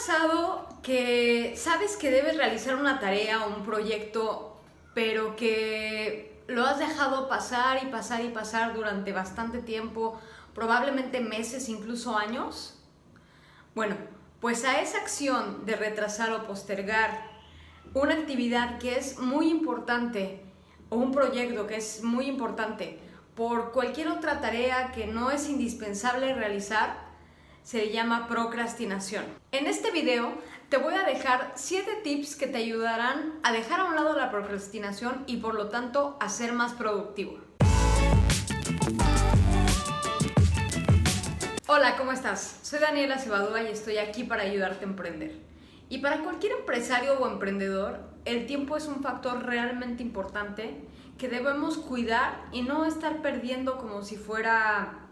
pasado que sabes que debes realizar una tarea o un proyecto, pero que lo has dejado pasar y pasar y pasar durante bastante tiempo, probablemente meses, incluso años? Bueno, pues a esa acción de retrasar o postergar una actividad que es muy importante o un proyecto que es muy importante por cualquier otra tarea que no es indispensable realizar, se llama procrastinación. En este video te voy a dejar 7 tips que te ayudarán a dejar a un lado la procrastinación y por lo tanto a ser más productivo. Hola, ¿cómo estás? Soy Daniela Cebadúa y estoy aquí para ayudarte a emprender. Y para cualquier empresario o emprendedor, el tiempo es un factor realmente importante que debemos cuidar y no estar perdiendo como si fuera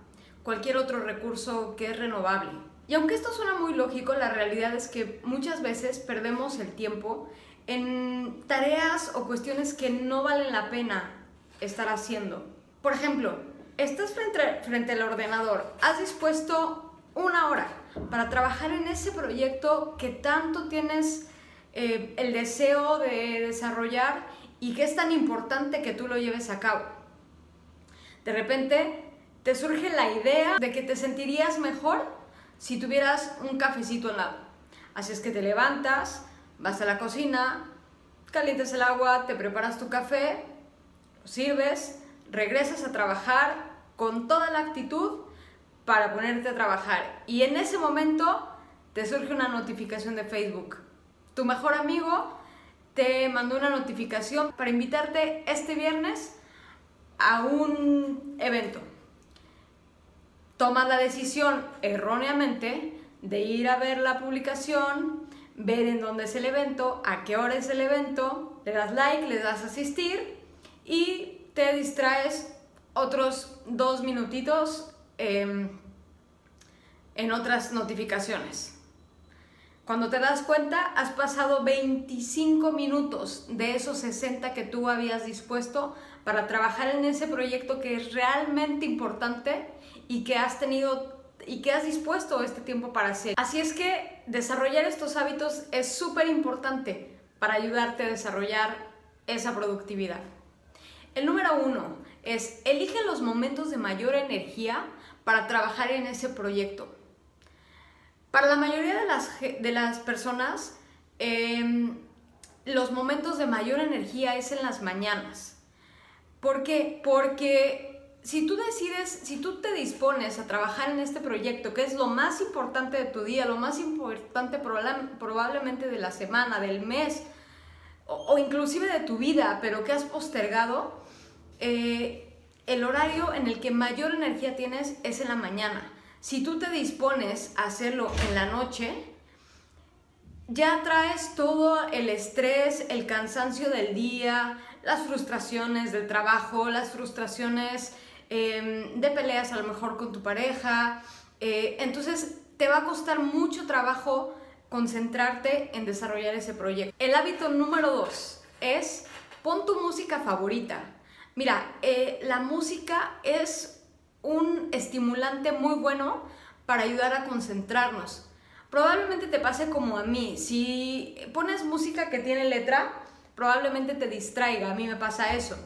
cualquier otro recurso que es renovable. Y aunque esto suena muy lógico, la realidad es que muchas veces perdemos el tiempo en tareas o cuestiones que no valen la pena estar haciendo. Por ejemplo, estás frente, frente al ordenador, has dispuesto una hora para trabajar en ese proyecto que tanto tienes eh, el deseo de desarrollar y que es tan importante que tú lo lleves a cabo. De repente te surge la idea de que te sentirías mejor si tuvieras un cafecito al lado. Así es que te levantas, vas a la cocina, calientes el agua, te preparas tu café, lo sirves, regresas a trabajar con toda la actitud para ponerte a trabajar. Y en ese momento te surge una notificación de Facebook. Tu mejor amigo te mandó una notificación para invitarte este viernes a un evento tomas la decisión erróneamente de ir a ver la publicación, ver en dónde es el evento, a qué hora es el evento, le das like, le das asistir y te distraes otros dos minutitos em, en otras notificaciones. Cuando te das cuenta, has pasado 25 minutos de esos 60 que tú habías dispuesto para trabajar en ese proyecto que es realmente importante y que has tenido y que has dispuesto este tiempo para hacer. Así es que desarrollar estos hábitos es súper importante para ayudarte a desarrollar esa productividad. El número uno es elige los momentos de mayor energía para trabajar en ese proyecto. Para la mayoría de las, de las personas, em, los momentos de mayor energía es en las mañanas. ¿Por qué? Porque si tú decides, si tú te dispones a trabajar en este proyecto, que es lo más importante de tu día, lo más importante probablemente de la semana, del mes, o, inclusive de tu vida, pero que has postergado, eh, el horario en el que mayor energía tienes es en la mañana. Si tú te dispones a hacerlo en la noche, ya traes todo el estrés, el cansancio del día, las frustraciones del trabajo, las frustraciones Em, de peleas a lo mejor con tu pareja. Eh, entonces te va a costar mucho trabajo concentrarte en desarrollar ese proyecto. El hábito número dos es pon tu música favorita. Mira, eh, la música es un estimulante muy bueno para ayudar a concentrarnos. Probablemente te pase como a mí. Si pones música que tiene letra, probablemente te distraiga. A mí me pasa eso.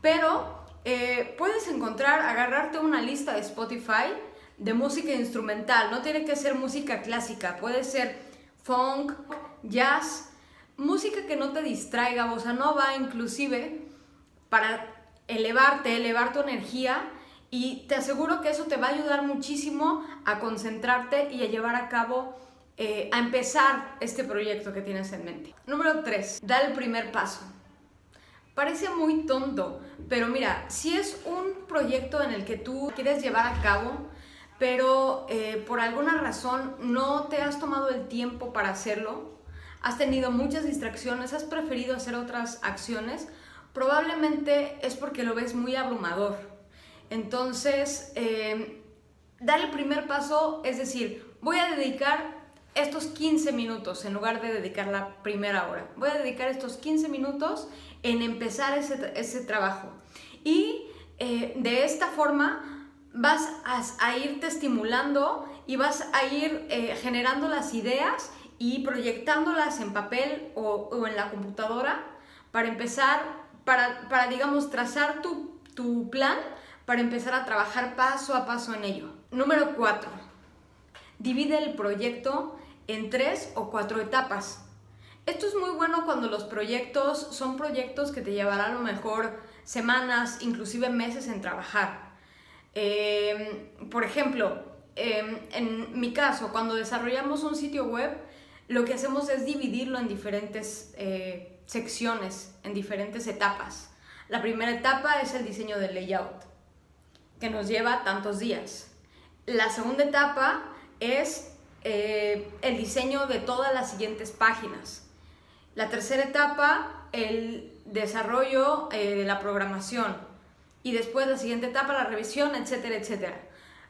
Pero eh, puedes encontrar, agarrarte una lista de Spotify de música instrumental. No tiene que ser música clásica, puede ser funk, jazz, música que no te distraiga, bossa nova inclusive, para elevarte, elevar tu energía y te aseguro que eso te va a ayudar muchísimo a concentrarte y a llevar a cabo, eh, a empezar este proyecto que tienes en mente. Número 3. Da el primer paso. Parece muy tonto, pero mira, si es un proyecto en el que tú quieres llevar a cabo, pero eh, por alguna razón no te has tomado el tiempo para hacerlo, has tenido muchas distracciones, has preferido hacer otras acciones, probablemente es porque lo ves muy abrumador. Entonces, eh, dar el primer paso es decir, voy a dedicar estos 15 minutos en lugar de dedicar la primera hora. Voy a dedicar estos 15 minutos en empezar ese, trabajo. Y eh, de esta forma vas a, irte estimulando y vas a ir eh, generando las ideas y proyectándolas en papel o, en la computadora para empezar, para, para digamos, trazar tu, tu plan para empezar a trabajar paso a paso en ello. Número 4. Divide el proyecto en tres o cuatro etapas. Esto es muy bueno cuando los proyectos son proyectos que te llevarán a lo mejor semanas, inclusive meses en trabajar. Em, por ejemplo, em, en mi caso, cuando desarrollamos un sitio web, lo que hacemos es dividirlo en diferentes eh, secciones, en diferentes etapas. La primera etapa es el diseño del layout, que nos lleva tantos días. La segunda etapa es eh, el diseño de todas las siguientes páginas. La tercera etapa, el desarrollo eh, de la programación. Y después la siguiente etapa, la revisión, etcétera, etcétera.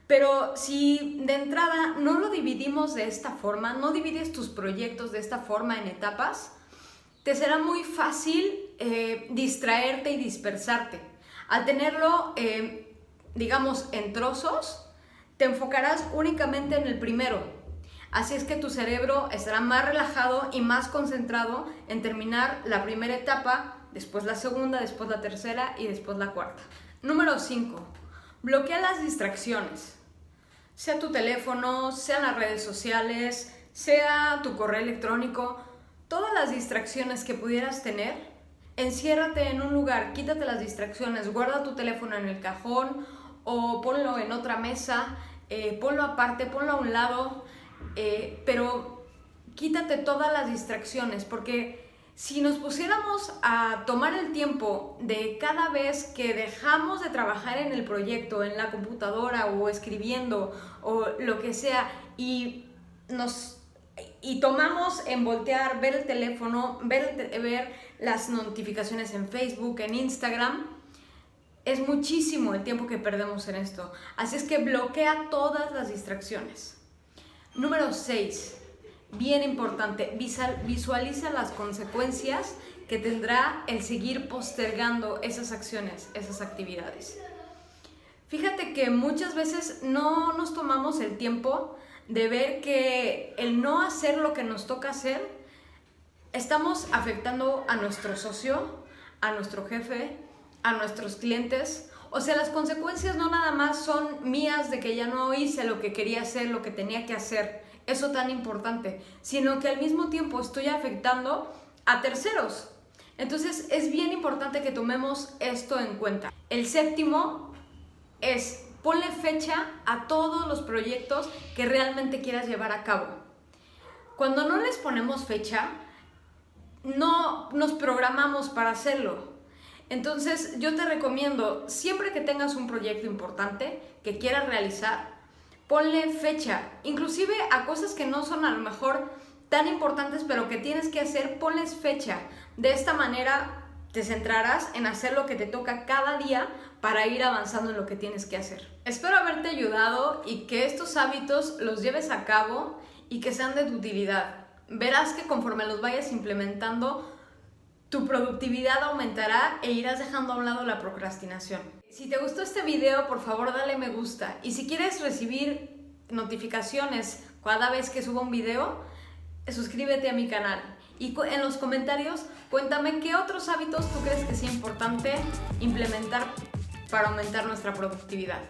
Pero si de entrada no lo dividimos de esta forma, no divides tus proyectos de esta forma en etapas, te será muy fácil eh, distraerte y dispersarte. Al tenerlo, digamos, en trozos, te enfocarás únicamente en el primero, Así es que tu cerebro estará más relajado y más concentrado en terminar la primera etapa, después la segunda, después la tercera y después la cuarta. Número 5. Bloquea las distracciones. Sea tu teléfono, sean las redes sociales, sea tu correo electrónico, todas las distracciones que pudieras tener, enciérrate en un lugar, quítate las distracciones, guarda tu teléfono en el cajón o ponlo en otra mesa, eh, ponlo aparte, ponlo a un lado, eh, pero quítate todas las distracciones, porque si nos pusiéramos a tomar el tiempo de cada vez que dejamos de trabajar en el proyecto, en la computadora o escribiendo o lo que sea, y nos y tomamos en voltear, ver el teléfono, ver, ver las notificaciones en Facebook, en Instagram, es muchísimo el tiempo que perdemos en esto. Así es que bloquea todas las distracciones. Número 6. Bien importante, visualiza las consecuencias que tendrá el seguir postergando esas acciones, esas actividades. Fíjate que muchas veces no nos tomamos el tiempo de ver que el no hacer lo que nos toca hacer, estamos afectando a nuestro socio, a nuestro jefe, a nuestros clientes o sea, las consecuencias no nada más son mías de que ya no hice lo que quería hacer, lo que tenía que hacer, eso tan importante, sino que al mismo tiempo estoy afectando a terceros. Entonces es bien importante que tomemos esto en cuenta. El séptimo es ponle fecha a todos los proyectos que realmente quieras llevar a cabo. Cuando no les ponemos fecha, no nos programamos para hacerlo. Entonces yo te recomiendo, siempre que tengas un proyecto importante que quieras realizar, ponle fecha, inclusive a cosas que no son a lo mejor tan importantes, pero que tienes que hacer, ponles fecha. De esta manera te centrarás en hacer lo que te toca cada día para ir avanzando en lo que tienes que hacer. Espero haberte ayudado y que estos hábitos los lleves a cabo y que sean de tu utilidad. Verás que conforme los vayas implementando, tu productividad aumentará e irás dejando a un lado la procrastinación. Si te gustó este video, por favor dale me gusta. Y si quieres recibir notificaciones cada vez que suba un video, suscríbete a mi canal. Y en los comentarios cuéntame qué otros hábitos tú crees que sea importante implementar para aumentar nuestra productividad.